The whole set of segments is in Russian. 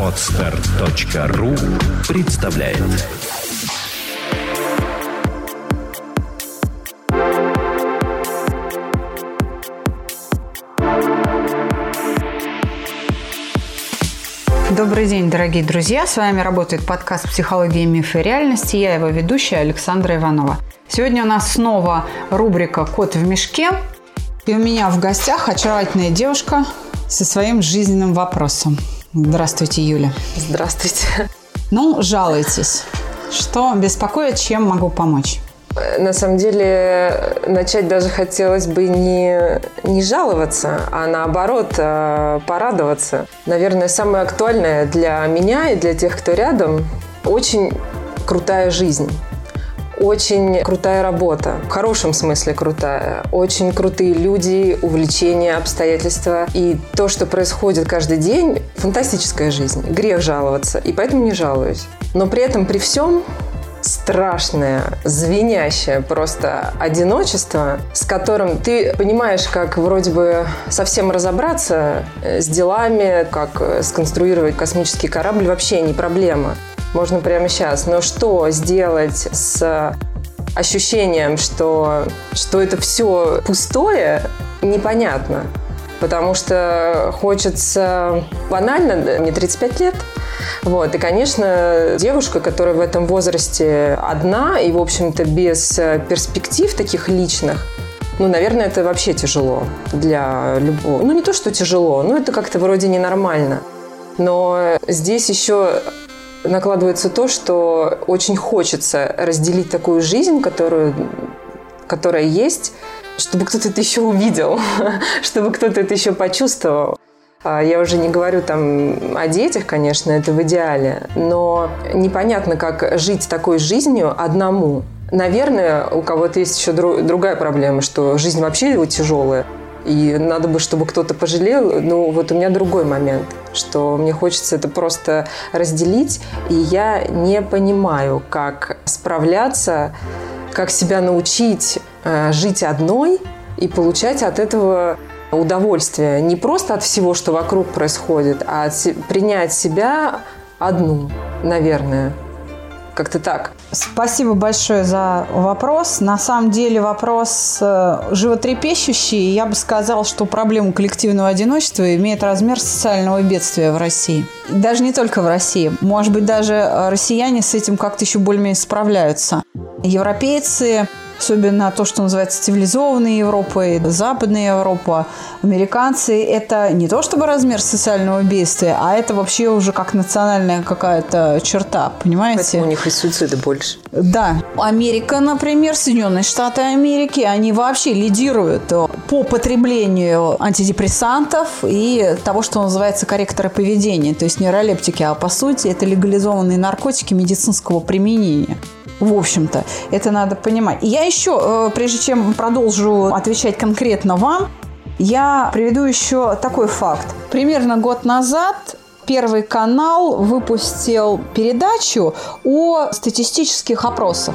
Отстар.ру представляет Добрый день, дорогие друзья! С вами работает подкаст «Психология, мифы и реальности». Я его ведущая Александра Иванова. Сегодня у нас снова рубрика «Кот в мешке». И у меня в гостях очаровательная девушка со своим жизненным вопросом. Здравствуйте, Юля. Здравствуйте. Ну, жалуйтесь. Что беспокоит, чем могу помочь? На самом деле, начать даже хотелось бы не, не жаловаться, а наоборот э, порадоваться. Наверное, самое актуальное для меня и для тех, кто рядом, очень крутая жизнь. Очень крутая работа, в хорошем смысле крутая. Очень крутые люди, увлечения, обстоятельства. И то, что происходит каждый день, фантастическая жизнь. Грех жаловаться. И поэтому не жалуюсь. Но при этом, при всем, страшное, звенящее просто одиночество, с которым ты понимаешь, как вроде бы совсем разобраться э, с делами, как э, сконструировать космический корабль, вообще не проблема. Можно прямо сейчас. Но что сделать с ощущением, что, что это все пустое, непонятно. Потому что хочется банально, мне 35 лет, вот. И, конечно, девушка, которая в этом возрасте одна и, в общем-то, без перспектив таких личных, ну, наверное, это вообще тяжело для любого. Ну, не то, что тяжело, но это как-то вроде ненормально. Но здесь еще накладывается то, что очень хочется разделить такую жизнь, которую, которая есть, чтобы кто-то это еще увидел, чтобы кто-то это еще почувствовал. А, я уже не говорю там о детях, конечно, это в идеале, но непонятно, как жить такой жизнью одному. Наверное, у кого-то есть еще другая проблема, что жизнь вообще его тяжелая, и надо бы, чтобы кто-то пожалел. Но вот у меня другой момент, что мне хочется это просто разделить, и я не понимаю, как справляться, как себя научить э, жить одной и получать от этого удовольствие не просто от всего, что вокруг происходит, а принять себя одну, наверное. Как-то так. Спасибо большое за вопрос. На самом деле вопрос э, животрепещущий. Я бы сказал, что проблема коллективного одиночества имеет размер социального бедствия в России. Даже не только в России. Может быть, даже россияне с этим как-то еще более-менее справляются. Европейцы особенно то, что называется цивилизованной Европой, Западная Европа, американцы, это не то чтобы размер социального бедствия, а это вообще уже как национальная какая-то черта, понимаете? Поэтому у них и суициды больше. Да. Америка, например, Соединенные Штаты Америки, они вообще лидируют по потреблению антидепрессантов и того, что называется корректоры поведения, то есть нейролептики, а по сути это легализованные наркотики медицинского применения. В общем-то, это надо понимать. И я еще, э, прежде чем продолжу отвечать конкретно вам, я приведу еще такой факт. Примерно год назад Первый канал выпустил передачу о статистических опросах.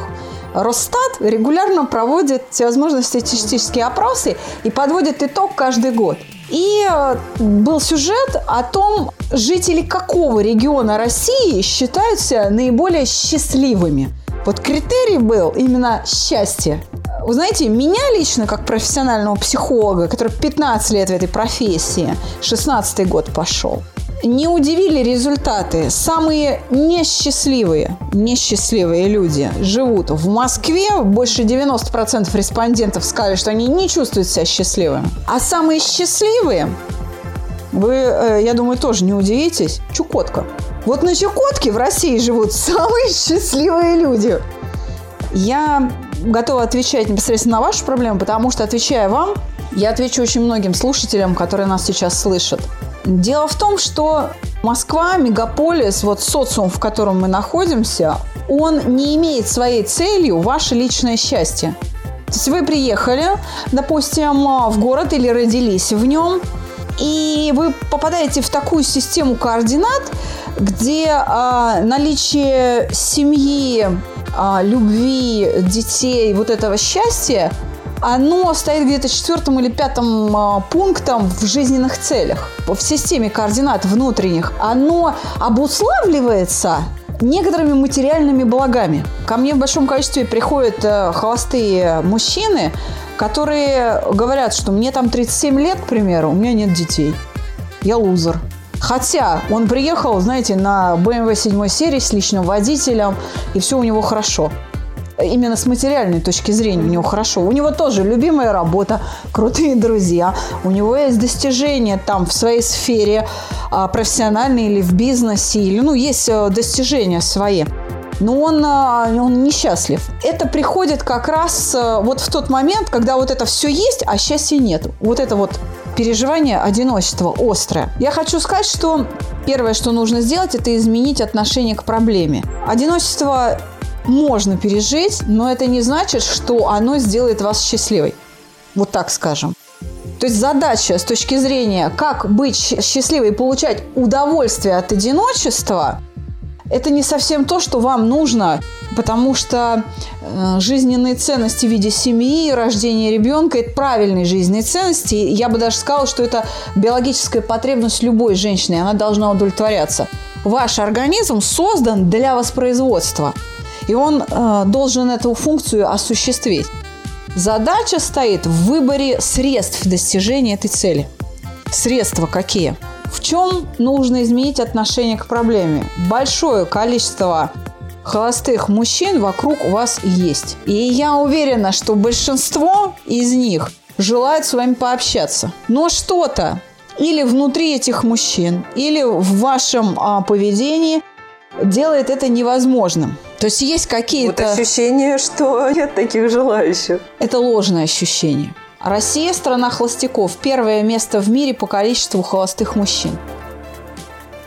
Росстат регулярно проводит всевозможные статистические опросы и подводит итог каждый год. И э, был сюжет о том, жители какого региона России считаются наиболее счастливыми. Вот критерий был именно счастье. Вы знаете, меня лично, как профессионального психолога, который 15 лет в этой профессии, 16 год пошел, не удивили результаты. Самые несчастливые, несчастливые люди живут в Москве. Больше 90% респондентов сказали, что они не чувствуют себя счастливыми. А самые счастливые, вы, э, я думаю, тоже не удивитесь, Чукотка. Вот на Чукотке в России живут самые счастливые люди. Я готова отвечать непосредственно на вашу проблему, потому что, отвечая вам, я отвечу очень многим слушателям, которые нас сейчас слышат. Дело в том, что Москва, мегаполис, вот социум, в котором мы находимся, он не имеет своей целью ваше личное счастье. То есть вы приехали, допустим, в город или родились в нем, и вы попадаете в такую систему координат, где а, наличие семьи, а, любви, детей, вот этого счастья оно стоит где-то четвертым или пятым а, пунктом в жизненных целях. В системе координат внутренних оно обуславливается некоторыми материальными благами. Ко мне в большом количестве приходят э, холостые мужчины, которые говорят, что мне там 37 лет, к примеру, у меня нет детей. Я лузер. Хотя он приехал, знаете, на BMW 7 серии с личным водителем, и все у него хорошо именно с материальной точки зрения у него хорошо. У него тоже любимая работа, крутые друзья, у него есть достижения там в своей сфере а, профессиональной или в бизнесе, или, ну, есть э, достижения свои но он, а, он несчастлив. Это приходит как раз э, вот в тот момент, когда вот это все есть, а счастья нет. Вот это вот переживание одиночества острое. Я хочу сказать, что первое, что нужно сделать, это изменить отношение к проблеме. Одиночество можно пережить, но это не значит, что оно сделает вас счастливой. Вот так скажем. То есть задача с точки зрения, как быть счастливой и получать удовольствие от одиночества, это не совсем то, что вам нужно, потому что э, жизненные ценности в виде семьи, рождения ребенка – это правильные жизненные ценности. Я бы даже сказала, что это биологическая потребность любой женщины, она должна удовлетворяться. Ваш организм создан для воспроизводства – и он э, должен эту функцию осуществить. Задача стоит в выборе средств достижения этой цели. Средства какие? В чем нужно изменить отношение к проблеме? Большое количество холостых мужчин вокруг вас есть. И я уверена, что большинство из них желает с вами пообщаться. Но что-то или внутри этих мужчин, или в вашем а, поведении делает это невозможным. То есть есть какие-то... Вот ощущение, что нет таких желающих. Это ложное ощущение. Россия – страна холостяков. Первое место в мире по количеству холостых мужчин.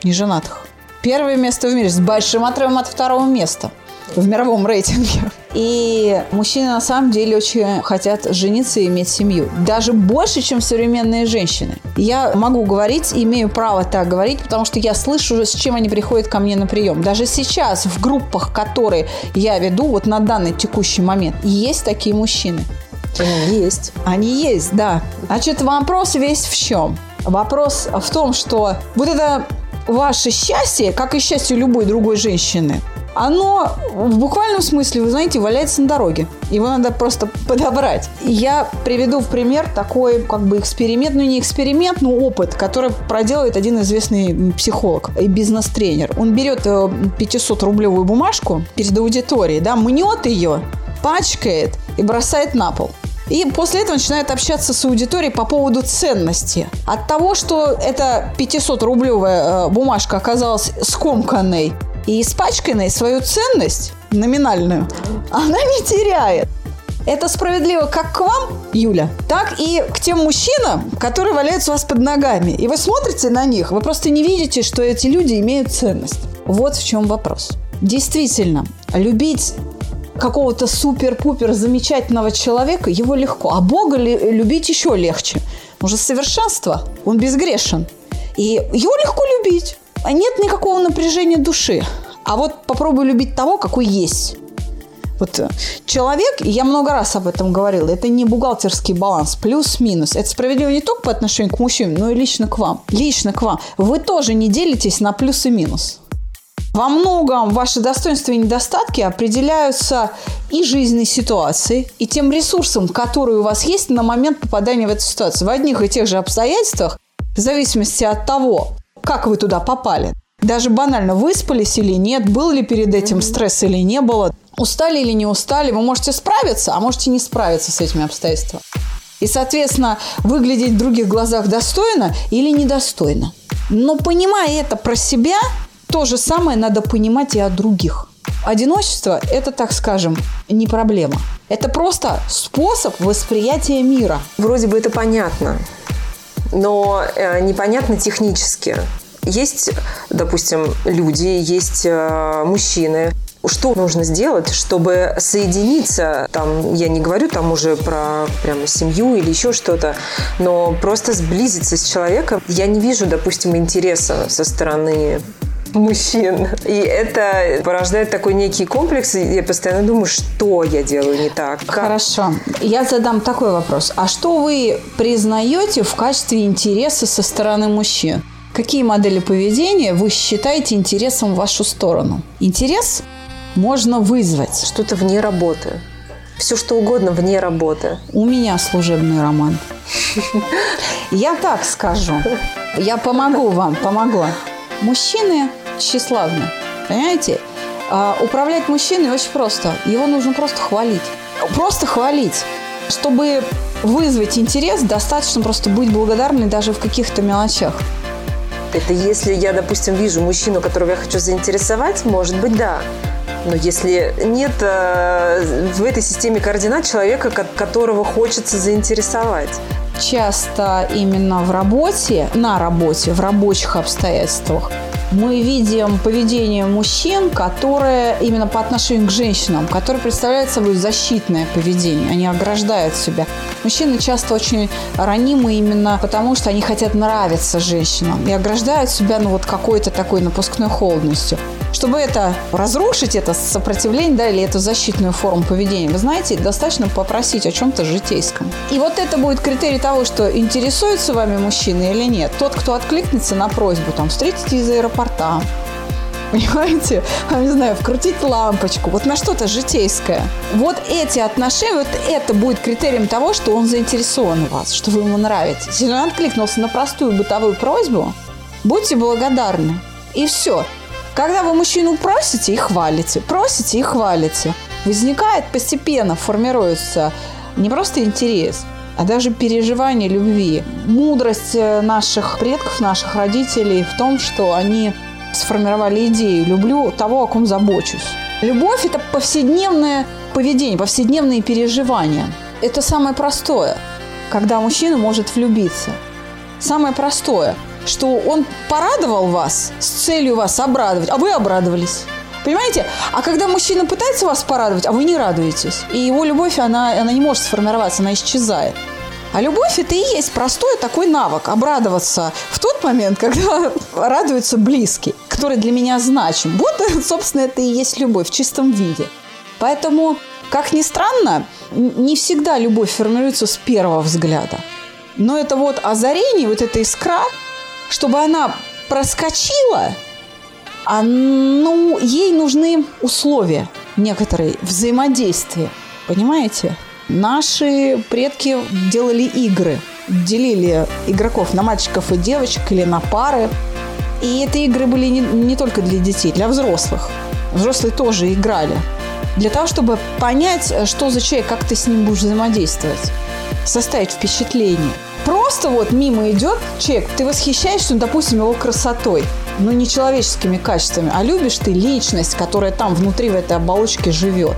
Неженатых. Первое место в мире с большим отрывом от второго места в мировом рейтинге. И мужчины на самом деле очень хотят жениться и иметь семью. Даже больше, чем современные женщины. Я могу говорить, имею право так говорить, потому что я слышу, с чем они приходят ко мне на прием. Даже сейчас в группах, которые я веду, вот на данный текущий момент, есть такие мужчины. Они есть. Они есть, да. Значит, вопрос весь в чем? Вопрос в том, что вот это ваше счастье, как и счастье любой другой женщины, оно в буквальном смысле, вы знаете, валяется на дороге. Его надо просто подобрать. Я приведу в пример такой как бы эксперимент, ну не эксперимент, но опыт, который проделывает один известный психолог и бизнес-тренер. Он берет 500-рублевую э, бумажку перед аудиторией, да, мнет ее, пачкает и бросает на пол. И после этого начинает общаться с аудиторией по поводу ценности. От того, что эта 500-рублевая э, бумажка оказалась скомканной и испачканной свою ценность номинальную она не теряет. Это справедливо как к вам, Юля, так и к тем мужчинам, которые валяются у вас под ногами. И вы смотрите на них, вы просто не видите, что эти люди имеют ценность. Вот в чем вопрос. Действительно, любить какого-то супер-пупер замечательного человека, его легко. А Бога любить еще легче. Он же совершенство, он безгрешен. И его легко любить. А нет никакого напряжения души. А вот попробуй любить того, какой есть. Вот э, человек, и я много раз об этом говорила, это не бухгалтерский баланс, плюс-минус. Это справедливо не только по отношению к мужчинам, но и лично к вам. Лично к вам. Вы тоже не делитесь на плюс и минус. Во многом ваши достоинства и недостатки определяются и жизненной ситуацией, и тем ресурсом, который у вас есть на момент попадания в эту ситуацию. В одних и тех же обстоятельствах, в зависимости от того, как вы туда попали. Даже банально, выспались или нет, был ли перед этим стресс или не было, устали или не устали, вы можете справиться, а можете не справиться с этими обстоятельствами. И, соответственно, выглядеть в других глазах достойно или недостойно. Но понимая это про себя, то же самое надо понимать и о других. Одиночество – это, так скажем, не проблема. Это просто способ восприятия мира. Вроде бы это понятно но э, непонятно технически. Есть, допустим, люди, есть э, мужчины, что нужно сделать, чтобы соединиться, там, я не говорю там уже про прямо семью или еще что-то, но просто сблизиться с человеком. Я не вижу, допустим, интереса со стороны мужчин. И это порождает такой некий комплекс. И я постоянно думаю, что я делаю не так. Как? Хорошо. Я задам такой вопрос. А что вы признаете в качестве интереса со стороны мужчин? Какие модели поведения вы считаете интересом в вашу сторону? Интерес можно вызвать. Что-то вне работы. Все что угодно вне работы. У меня служебный роман. Я так скажу. Я помогу вам, помогла. Мужчины тщеславны. Понимаете? А управлять мужчиной очень просто. Его нужно просто хвалить. Просто хвалить. Чтобы вызвать интерес, достаточно просто быть благодарной даже в каких-то мелочах. Это если я, допустим, вижу мужчину, которого я хочу заинтересовать, может быть, да. Но если нет э, в этой системе координат человека, которого хочется заинтересовать. Часто именно в работе, на работе, в рабочих обстоятельствах мы видим поведение мужчин, которое именно по отношению к женщинам, которое представляет собой защитное поведение. Они ограждают себя. Мужчины часто очень ранимы именно потому, что они хотят нравиться женщинам и ограждают себя ну, вот какой-то такой напускной холодностью. Чтобы это разрушить, это сопротивление, да, или эту защитную форму поведения, вы знаете, достаточно попросить о чем-то житейском. И вот это будет критерий того, что интересуется вами мужчина или нет. Тот, кто откликнется на просьбу, там, встретите из аэропорта, понимаете? Я не знаю, вкрутить лампочку, вот на что-то житейское. Вот эти отношения, вот это будет критерием того, что он заинтересован в вас, что вы ему нравитесь. Если он откликнулся на простую бытовую просьбу, будьте благодарны. И все. Когда вы мужчину просите и хвалите, просите и хвалите, возникает постепенно, формируется не просто интерес, а даже переживание любви. Мудрость э, наших предков, наших родителей в том, что они сформировали идею «люблю того, о ком забочусь». Любовь – это повседневное поведение, повседневные переживания. Это самое простое, когда мужчина может влюбиться. Самое простое – что он порадовал вас с целью вас обрадовать, а вы обрадовались. Понимаете? А когда мужчина пытается вас порадовать, а вы не радуетесь, и его любовь, она, она не может сформироваться, она исчезает. А любовь – это и есть простой такой навык – обрадоваться в тот момент, когда радуется близкий, который для меня значим. Вот, собственно, это и есть любовь в чистом виде. Поэтому, как ни странно, не всегда любовь формируется с первого взгляда. Но это вот озарение, вот эта искра – чтобы она проскочила, а, ну, ей нужны условия некоторые, взаимодействия. Понимаете? Наши предки делали игры, делили игроков на мальчиков и девочек или на пары. И эти игры были не, не только для детей, для взрослых. Взрослые тоже играли. Для того, чтобы понять, что за человек, как ты с ним будешь взаимодействовать. Составить впечатление. Просто вот мимо идет человек, ты восхищаешься, ну, допустим, его красотой, но не человеческими качествами, а любишь ты личность, которая там внутри в этой оболочке живет.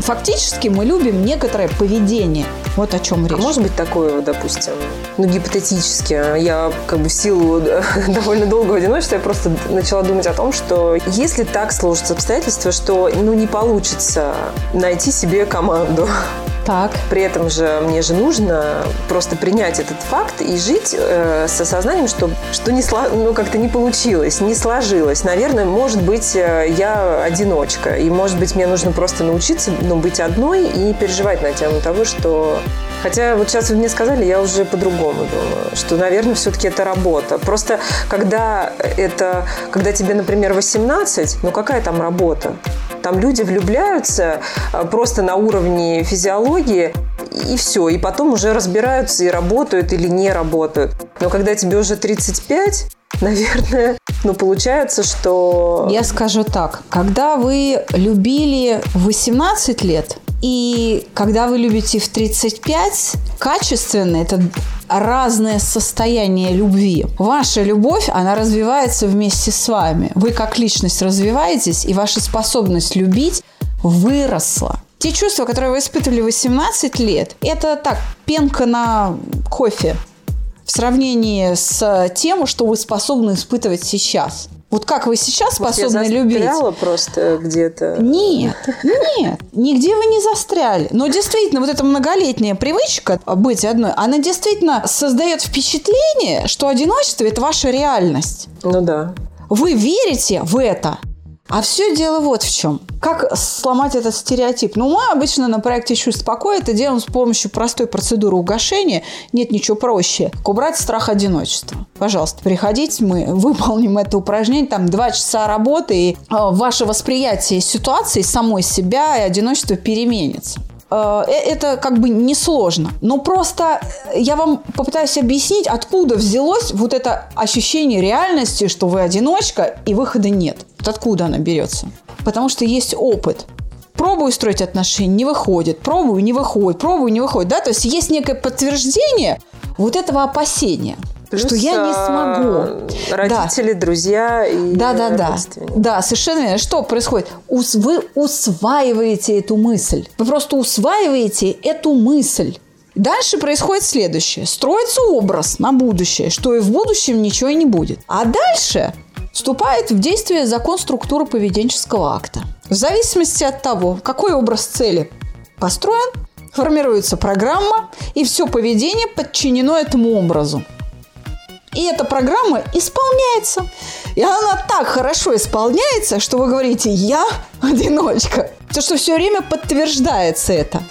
Фактически мы любим некоторое поведение. Вот о чем а речь. А может быть такое, допустим, ну, гипотетически. Я как бы в силу довольно долгого одиночества я просто начала думать о том, что если так сложатся обстоятельства, что ну, не получится найти себе команду, так. При этом же мне же нужно просто принять этот факт и жить э, с осознанием, что, что не сло, ну, как-то не получилось, не сложилось. Наверное, может быть, э, я одиночка. И, может быть, мне нужно просто научиться ну, быть одной и переживать на тему того, что Хотя вот сейчас вы мне сказали, я уже по-другому думаю, что, наверное, все-таки это работа. Просто когда это, когда тебе, например, 18, ну какая там работа? Там люди влюбляются а, просто на уровне физиологии, и все. И потом уже разбираются и работают или не работают. Но когда тебе уже 35, наверное, ну, получается, что... Я скажу так. Когда вы любили 18 лет, и когда вы любите в 35, качественно это разное состояние любви. Ваша любовь, она развивается вместе с вами. Вы как личность развиваетесь, и ваша способность любить выросла. Те чувства, которые вы испытывали в 18 лет, это так, пенка на кофе в сравнении с тем, что вы способны испытывать сейчас. Вот как вы сейчас способны Может, я любить? просто где-то. Нет, нет, нигде вы не застряли. Но действительно, вот эта многолетняя привычка быть одной, она действительно создает впечатление, что одиночество – это ваша реальность. Ну да. Вы верите в это? А все дело вот в чем. Как сломать этот стереотип? Ну, мы обычно на проекте «Чувств покоя» это делаем с помощью простой процедуры угошения. Нет ничего проще. Убрать страх одиночества. Пожалуйста, приходите, мы выполним это упражнение. Там два часа работы, и э, ваше восприятие ситуации, самой себя и одиночества переменится. Э, э, это как бы несложно. Но просто я вам попытаюсь объяснить, откуда взялось вот это ощущение реальности, что вы одиночка и выхода нет. Вот откуда она берется. Потому что есть опыт. Пробую строить отношения, не выходит. Пробую, не выходит. Пробую, не выходит. Да? То есть есть некое подтверждение вот этого опасения – Плюс, что я не смогу. А, родители, да. друзья и да, да, да. Да, совершенно верно. Что происходит? Вы усваиваете эту мысль. Вы просто усваиваете эту мысль. Дальше происходит следующее. Строится образ на будущее, что и в будущем ничего не будет. А дальше вступает в действие закон структуры поведенческого акта. В зависимости от того, какой образ цели построен, формируется программа, и все поведение подчинено этому образу. И эта программа исполняется. И она так хорошо исполняется, что вы говорите «я одиночка». То, что все время подтверждается это.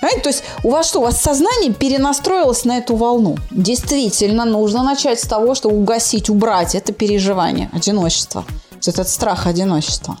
Понимаете? То есть у вас что, у вас сознание перенастроилось на эту волну. Действительно, нужно начать с того, что угасить, убрать это переживание одиночества. Этот страх одиночества.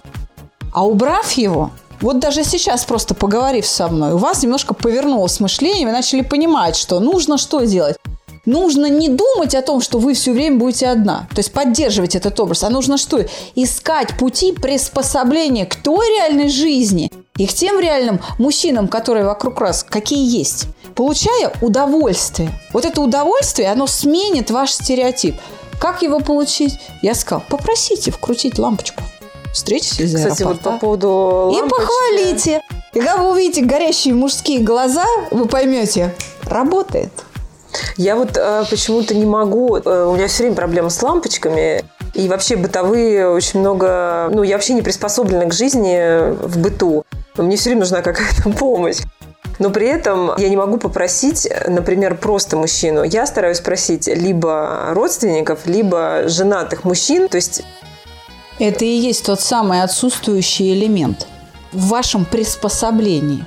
А убрав его, вот даже сейчас просто поговорив со мной, у вас немножко повернулось мышление, вы начали понимать, что нужно что делать? Нужно не думать о том, что вы все время будете одна, то есть поддерживать этот образ, а нужно что? Искать пути приспособления к той реальной жизни и к тем реальным мужчинам, которые вокруг вас, какие есть, получая удовольствие. Вот это удовольствие, оно сменит ваш стереотип. Как его получить? Я сказал, попросите вкрутить лампочку. Встретитесь за Кстати, вот по поводу лампочки... И похвалите. И когда вы увидите горящие мужские глаза, вы поймете, работает. Я вот э, почему-то не могу, э, у меня все время проблемы с лампочками. И вообще бытовые очень много... Ну, я вообще не приспособлена к жизни в быту. Мне все время нужна какая-то помощь. Но при этом я не могу попросить, например, просто мужчину. Я стараюсь просить либо родственников, либо женатых мужчин. То есть... Это и есть тот самый отсутствующий элемент в вашем приспособлении.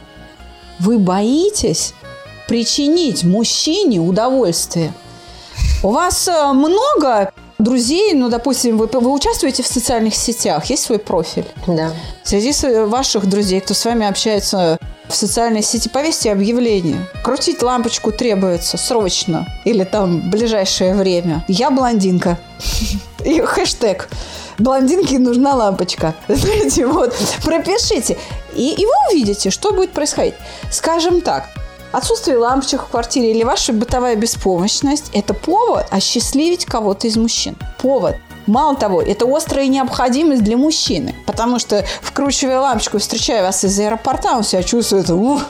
Вы боитесь причинить мужчине удовольствие. У вас э, много друзей, ну, допустим, вы, вы участвуете в социальных сетях, есть свой профиль? Да. Среди ваших друзей, кто с вами общается в социальной сети, повесьте объявление. Крутить лампочку требуется срочно или там в ближайшее время. Я блондинка. И хэштег. Блондинке нужна лампочка. Знаете, вот, пропишите. И, и вы увидите, что будет происходить. Скажем так, Отсутствие лампочек в квартире или ваша бытовая беспомощность – это повод осчастливить кого-то из мужчин. Повод. Мало того, это острая необходимость для мужчины, потому что, вкручивая лампочку, встречая вас из аэропорта, он себя чувствует ух,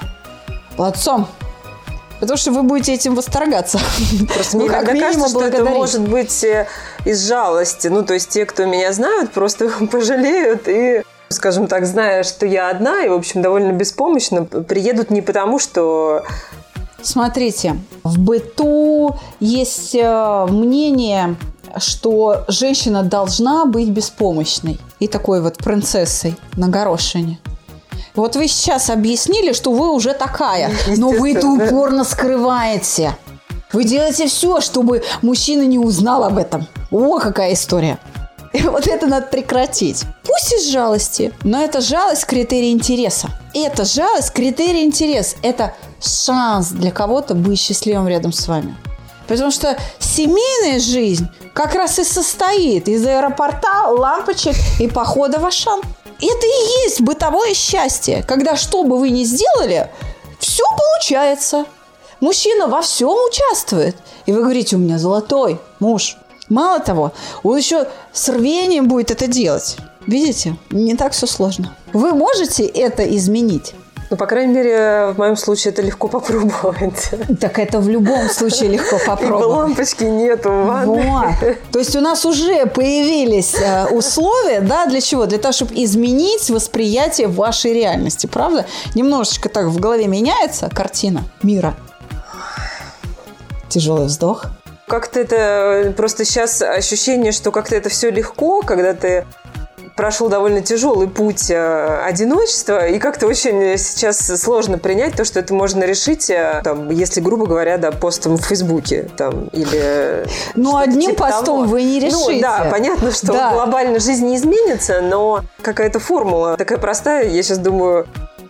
молодцом, Потому что вы будете этим восторгаться. Просто мне ну, кажется, что это может быть э, из жалости. Ну, то есть те, кто меня знают, просто пожалеют и скажем так, зная, что я одна и, в общем, довольно беспомощна, приедут не потому, что Смотрите, в быту есть э, мнение, что женщина должна быть беспомощной и такой вот принцессой на горошине. Вот вы сейчас объяснили, что вы уже такая, но вы это упорно скрываете. Вы делаете все, чтобы мужчина не узнал об этом. О, какая история. И вот это надо прекратить. Пусть из жалости, но это жалость критерий интереса. И это жалость критерий интерес. Это шанс для кого-то быть счастливым рядом с вами. Потому что семейная жизнь как раз и состоит из аэропорта, лампочек и похода в Ашан. Это и есть бытовое счастье, когда что бы вы ни сделали, все получается. Мужчина во всем участвует. И вы говорите, у меня золотой муж. Мало того, он еще с рвением будет это делать. Видите, не так все сложно. Вы можете это изменить. Ну, по крайней мере, в моем случае это легко попробовать. Так это в любом случае легко попробовать. И лампочки нету в ванной. Вот. То есть у нас уже появились э, условия, да, для чего? Для того, чтобы изменить восприятие вашей реальности, правда? Немножечко так в голове меняется картина мира. Тяжелый вздох. Как-то это просто сейчас ощущение, что как-то это все легко, когда ты прошел довольно тяжелый путь э, одиночества, и как-то очень сейчас сложно принять то, что это можно решить, э, там, если, грубо говоря, да, постом в Фейсбуке там, или Ну, одним типа постом того. вы не решите. Ну, да, понятно, что Да. глобально жизнь не изменится, но какая-то формула такая простая, я сейчас думаю,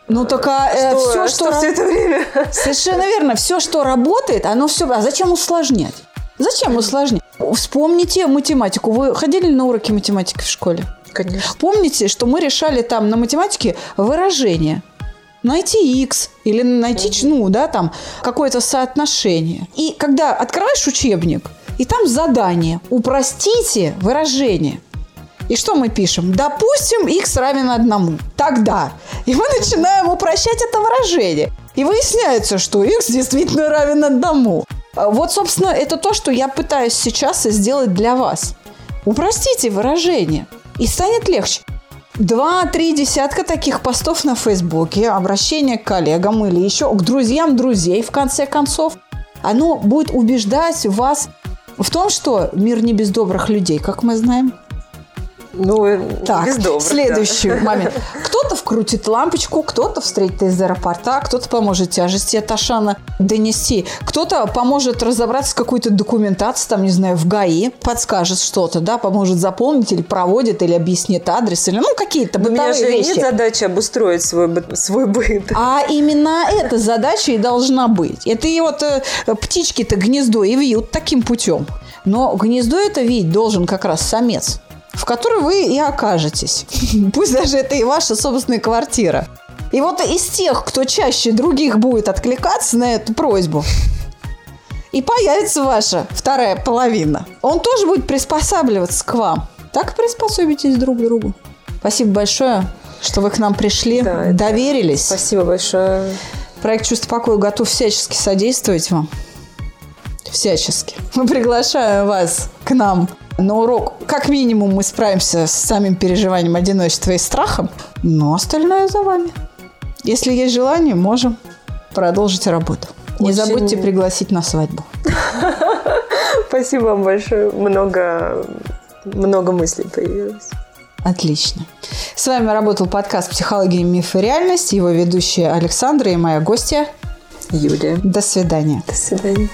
Ну, только что, все, что, что... все это время... Совершенно верно. Все, что работает, оно все... А зачем усложнять? Зачем усложнять? Вспомните математику. Вы ходили на уроки математики в школе? Конечно. Помните, что мы решали там на математике выражение? Найти x или найти, ну, да, там, какое-то соотношение. И когда открываешь учебник, и там задание «Упростите выражение». И что мы пишем? Допустим, x равен одному. Тогда. И мы начинаем упрощать это выражение. И выясняется, что x действительно равен одному. А Вот, собственно, это то, что я пытаюсь сейчас сделать для вас. Упростите выражение, и станет легче. Два-три десятка таких постов на Фейсбуке, обращение к коллегам или еще к друзьям друзей, в конце концов, оно будет убеждать вас в том, что мир не без добрых людей, как мы знаем. Ну, Так, без добрых, да. следующий момент. Кто-то вкрутит лампочку, кто-то встретит из аэропорта, кто-то поможет тяжести от Ашана донести, кто-то поможет разобраться с какой-то документацией, там, не знаю, в ГАИ, подскажет что-то, да, поможет заполнить или проводит, или объяснит адрес, или, ну, какие-то Но у меня бытовые же вещи. нет задачи обустроить свой, свой быт. А именно эта задача и должна быть. Это и вот э, птички-то гнездо и вьют таким путем. Но гнездо это видеть должен как раз самец, в которой вы и окажетесь. Пусть даже это и ваша собственная квартира. И вот из тех, кто чаще других будет откликаться на эту просьбу, и появится ваша вторая половина. Он тоже будет приспосабливаться к вам. Так приспособитесь друг к другу. Спасибо большое, что вы к нам пришли, Да, это- доверились. Спасибо большое. Проект «Чувство покоя» готов всячески содействовать вам. Всячески. Мы приглашаем вас к нам на урок. Как минимум мы справимся с самим переживанием одиночества и страхом, но остальное за вами. Если есть желание, можем продолжить работу. Не Очень- забудьте пригласить на свадьбу. Спасибо вам большое. Много, много мыслей появилось. Отлично. С вами работал подкаст «Психология, миф и реальность». Его ведущая Александра и моя гостья. Юлия. До свидания. До свидания.